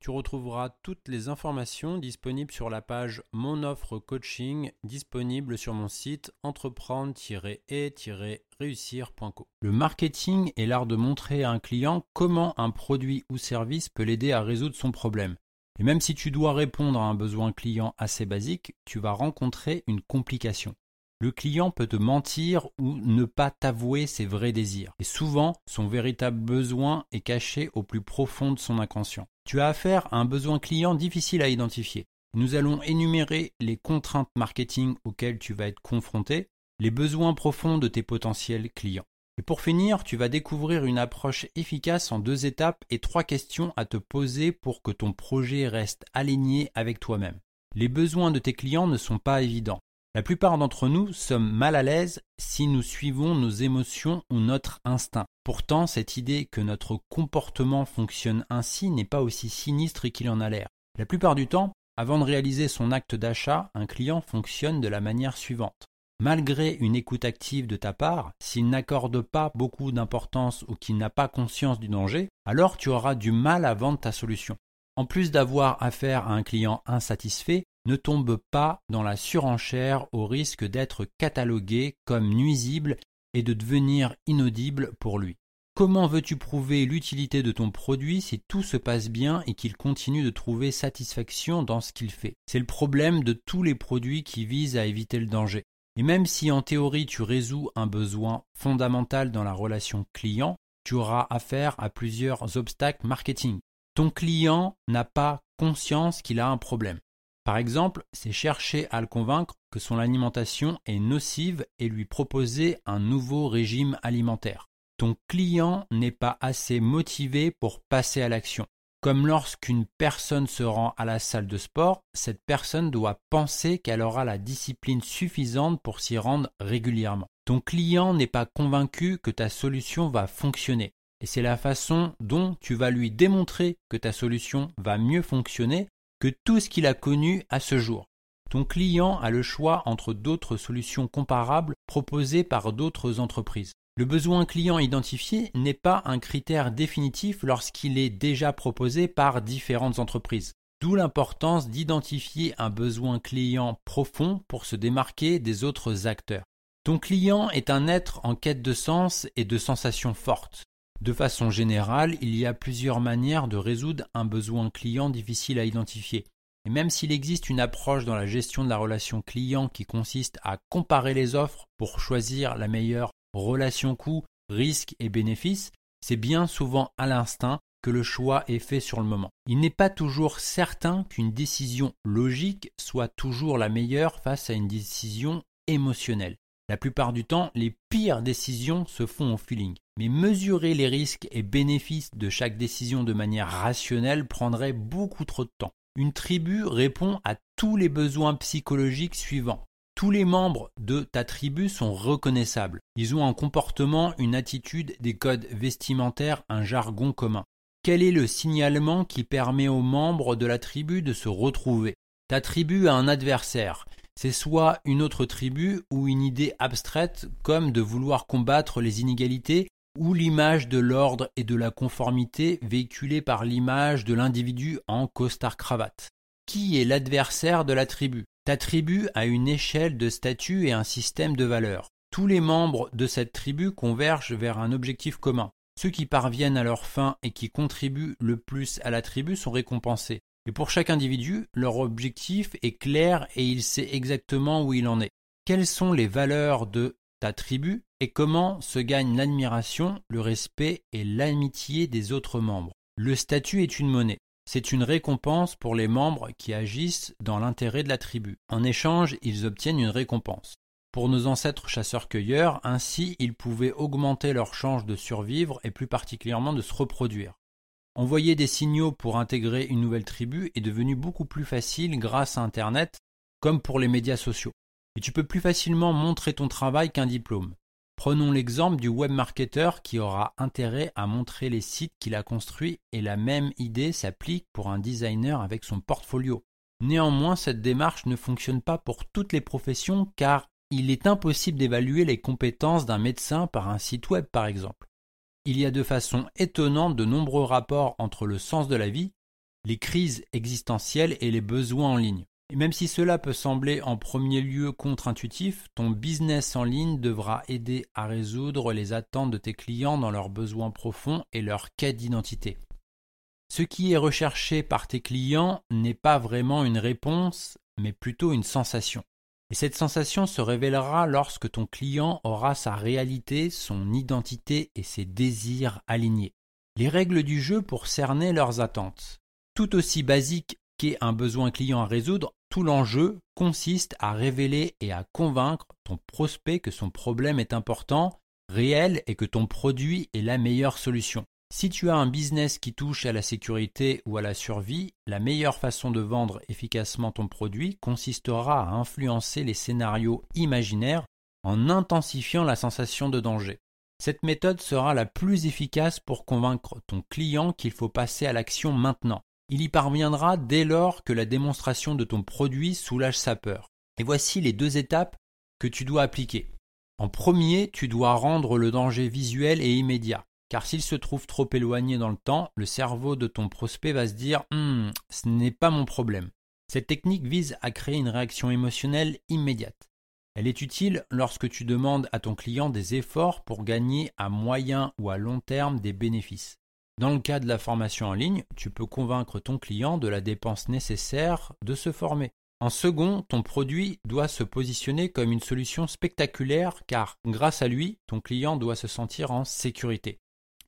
Tu retrouveras toutes les informations disponibles sur la page Mon offre coaching disponible sur mon site entreprendre-et-réussir.co. Le marketing est l'art de montrer à un client comment un produit ou service peut l'aider à résoudre son problème. Et même si tu dois répondre à un besoin client assez basique, tu vas rencontrer une complication. Le client peut te mentir ou ne pas t'avouer ses vrais désirs. Et souvent, son véritable besoin est caché au plus profond de son inconscient. Tu as affaire à un besoin client difficile à identifier. Nous allons énumérer les contraintes marketing auxquelles tu vas être confronté, les besoins profonds de tes potentiels clients. Et pour finir, tu vas découvrir une approche efficace en deux étapes et trois questions à te poser pour que ton projet reste aligné avec toi-même. Les besoins de tes clients ne sont pas évidents. La plupart d'entre nous sommes mal à l'aise si nous suivons nos émotions ou notre instinct. Pourtant, cette idée que notre comportement fonctionne ainsi n'est pas aussi sinistre qu'il en a l'air. La plupart du temps, avant de réaliser son acte d'achat, un client fonctionne de la manière suivante. Malgré une écoute active de ta part, s'il n'accorde pas beaucoup d'importance ou qu'il n'a pas conscience du danger, alors tu auras du mal à vendre ta solution. En plus d'avoir affaire à un client insatisfait, ne tombe pas dans la surenchère au risque d'être catalogué comme nuisible et de devenir inaudible pour lui. Comment veux-tu prouver l'utilité de ton produit si tout se passe bien et qu'il continue de trouver satisfaction dans ce qu'il fait? C'est le problème de tous les produits qui visent à éviter le danger. Et même si en théorie tu résous un besoin fondamental dans la relation client, tu auras affaire à plusieurs obstacles marketing. Ton client n'a pas conscience qu'il a un problème. Par exemple, c'est chercher à le convaincre que son alimentation est nocive et lui proposer un nouveau régime alimentaire. Ton client n'est pas assez motivé pour passer à l'action. Comme lorsqu'une personne se rend à la salle de sport, cette personne doit penser qu'elle aura la discipline suffisante pour s'y rendre régulièrement. Ton client n'est pas convaincu que ta solution va fonctionner. Et c'est la façon dont tu vas lui démontrer que ta solution va mieux fonctionner que tout ce qu'il a connu à ce jour. Ton client a le choix entre d'autres solutions comparables proposées par d'autres entreprises. Le besoin client identifié n'est pas un critère définitif lorsqu'il est déjà proposé par différentes entreprises. D'où l'importance d'identifier un besoin client profond pour se démarquer des autres acteurs. Ton client est un être en quête de sens et de sensations fortes. De façon générale, il y a plusieurs manières de résoudre un besoin client difficile à identifier. Et même s'il existe une approche dans la gestion de la relation client qui consiste à comparer les offres pour choisir la meilleure relation coût, risque et bénéfice, c'est bien souvent à l'instinct que le choix est fait sur le moment. Il n'est pas toujours certain qu'une décision logique soit toujours la meilleure face à une décision émotionnelle. La plupart du temps, les pires décisions se font au feeling. Mais mesurer les risques et bénéfices de chaque décision de manière rationnelle prendrait beaucoup trop de temps. Une tribu répond à tous les besoins psychologiques suivants. Tous les membres de ta tribu sont reconnaissables. Ils ont un comportement, une attitude, des codes vestimentaires, un jargon commun. Quel est le signalement qui permet aux membres de la tribu de se retrouver? Ta tribu a un adversaire c'est soit une autre tribu ou une idée abstraite comme de vouloir combattre les inégalités ou l'image de l'ordre et de la conformité véhiculée par l'image de l'individu en costard-cravate. Qui est l'adversaire de la tribu? Ta tribu a une échelle de statut et un système de valeurs. Tous les membres de cette tribu convergent vers un objectif commun. Ceux qui parviennent à leur fin et qui contribuent le plus à la tribu sont récompensés. Et pour chaque individu, leur objectif est clair et il sait exactement où il en est. Quelles sont les valeurs de ta tribu et comment se gagne l'admiration, le respect et l'amitié des autres membres. Le statut est une monnaie. C'est une récompense pour les membres qui agissent dans l'intérêt de la tribu. En échange, ils obtiennent une récompense. Pour nos ancêtres chasseurs-cueilleurs, ainsi ils pouvaient augmenter leur chance de survivre et plus particulièrement de se reproduire. Envoyer des signaux pour intégrer une nouvelle tribu est devenu beaucoup plus facile grâce à Internet, comme pour les médias sociaux. Et tu peux plus facilement montrer ton travail qu'un diplôme. Prenons l'exemple du web marketer qui aura intérêt à montrer les sites qu'il a construits et la même idée s'applique pour un designer avec son portfolio. Néanmoins, cette démarche ne fonctionne pas pour toutes les professions car il est impossible d'évaluer les compétences d'un médecin par un site web par exemple. Il y a de façon étonnante de nombreux rapports entre le sens de la vie, les crises existentielles et les besoins en ligne. Et même si cela peut sembler en premier lieu contre-intuitif, ton business en ligne devra aider à résoudre les attentes de tes clients dans leurs besoins profonds et leur quête d'identité. Ce qui est recherché par tes clients n'est pas vraiment une réponse, mais plutôt une sensation. Et cette sensation se révélera lorsque ton client aura sa réalité, son identité et ses désirs alignés. Les règles du jeu pour cerner leurs attentes. Tout aussi basique qu'est un besoin client à résoudre, tout l'enjeu consiste à révéler et à convaincre ton prospect que son problème est important, réel et que ton produit est la meilleure solution. Si tu as un business qui touche à la sécurité ou à la survie, la meilleure façon de vendre efficacement ton produit consistera à influencer les scénarios imaginaires en intensifiant la sensation de danger. Cette méthode sera la plus efficace pour convaincre ton client qu'il faut passer à l'action maintenant. Il y parviendra dès lors que la démonstration de ton produit soulage sa peur. Et voici les deux étapes que tu dois appliquer. En premier, tu dois rendre le danger visuel et immédiat. Car s'il se trouve trop éloigné dans le temps, le cerveau de ton prospect va se dire Hum, ce n'est pas mon problème. Cette technique vise à créer une réaction émotionnelle immédiate. Elle est utile lorsque tu demandes à ton client des efforts pour gagner à moyen ou à long terme des bénéfices. Dans le cas de la formation en ligne, tu peux convaincre ton client de la dépense nécessaire de se former. En second, ton produit doit se positionner comme une solution spectaculaire car grâce à lui, ton client doit se sentir en sécurité.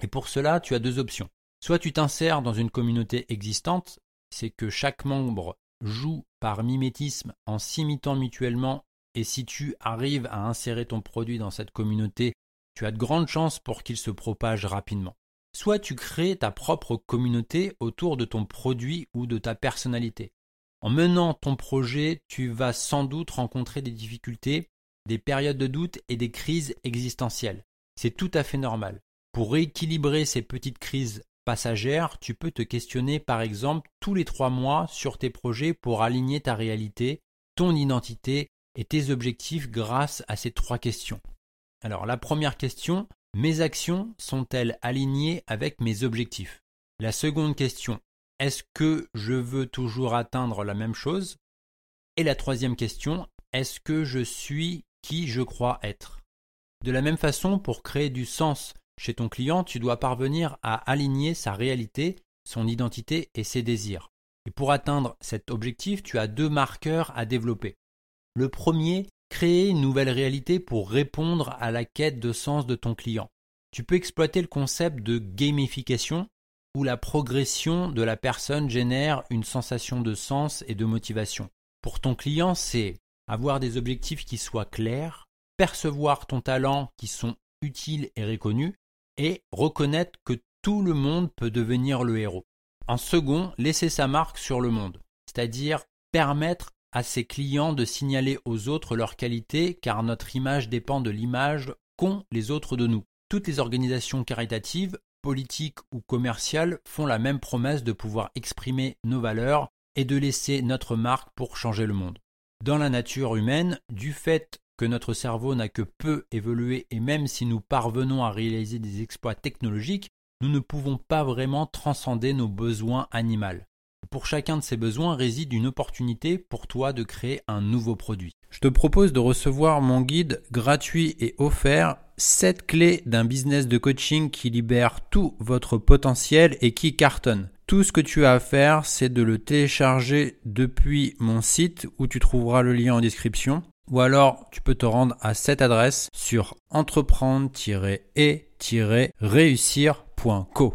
Et pour cela, tu as deux options. Soit tu t'insères dans une communauté existante, c'est que chaque membre joue par mimétisme en s'imitant mutuellement et si tu arrives à insérer ton produit dans cette communauté, tu as de grandes chances pour qu'il se propage rapidement soit tu crées ta propre communauté autour de ton produit ou de ta personnalité. En menant ton projet, tu vas sans doute rencontrer des difficultés, des périodes de doute et des crises existentielles. C'est tout à fait normal. Pour rééquilibrer ces petites crises passagères, tu peux te questionner par exemple tous les trois mois sur tes projets pour aligner ta réalité, ton identité et tes objectifs grâce à ces trois questions. Alors la première question, mes actions sont-elles alignées avec mes objectifs? La seconde question, est-ce que je veux toujours atteindre la même chose? Et la troisième question, est-ce que je suis qui je crois être? De la même façon, pour créer du sens chez ton client, tu dois parvenir à aligner sa réalité, son identité et ses désirs. Et pour atteindre cet objectif, tu as deux marqueurs à développer. Le premier, créer une nouvelle réalité pour répondre à la quête de sens de ton client. Tu peux exploiter le concept de gamification où la progression de la personne génère une sensation de sens et de motivation. Pour ton client, c'est avoir des objectifs qui soient clairs, percevoir ton talent qui sont utiles et reconnus, et reconnaître que tout le monde peut devenir le héros. En second, laisser sa marque sur le monde, c'est-à-dire permettre à ses clients de signaler aux autres leurs qualités car notre image dépend de l'image qu'ont les autres de nous. Toutes les organisations caritatives, politiques ou commerciales font la même promesse de pouvoir exprimer nos valeurs et de laisser notre marque pour changer le monde. Dans la nature humaine, du fait que notre cerveau n'a que peu évolué et même si nous parvenons à réaliser des exploits technologiques, nous ne pouvons pas vraiment transcender nos besoins animaux. Pour chacun de ces besoins réside une opportunité pour toi de créer un nouveau produit. Je te propose de recevoir mon guide gratuit et offert 7 clés d'un business de coaching qui libère tout votre potentiel et qui cartonne. Tout ce que tu as à faire, c'est de le télécharger depuis mon site où tu trouveras le lien en description. ou alors tu peux te rendre à cette adresse sur entreprendre-et-réussir.co.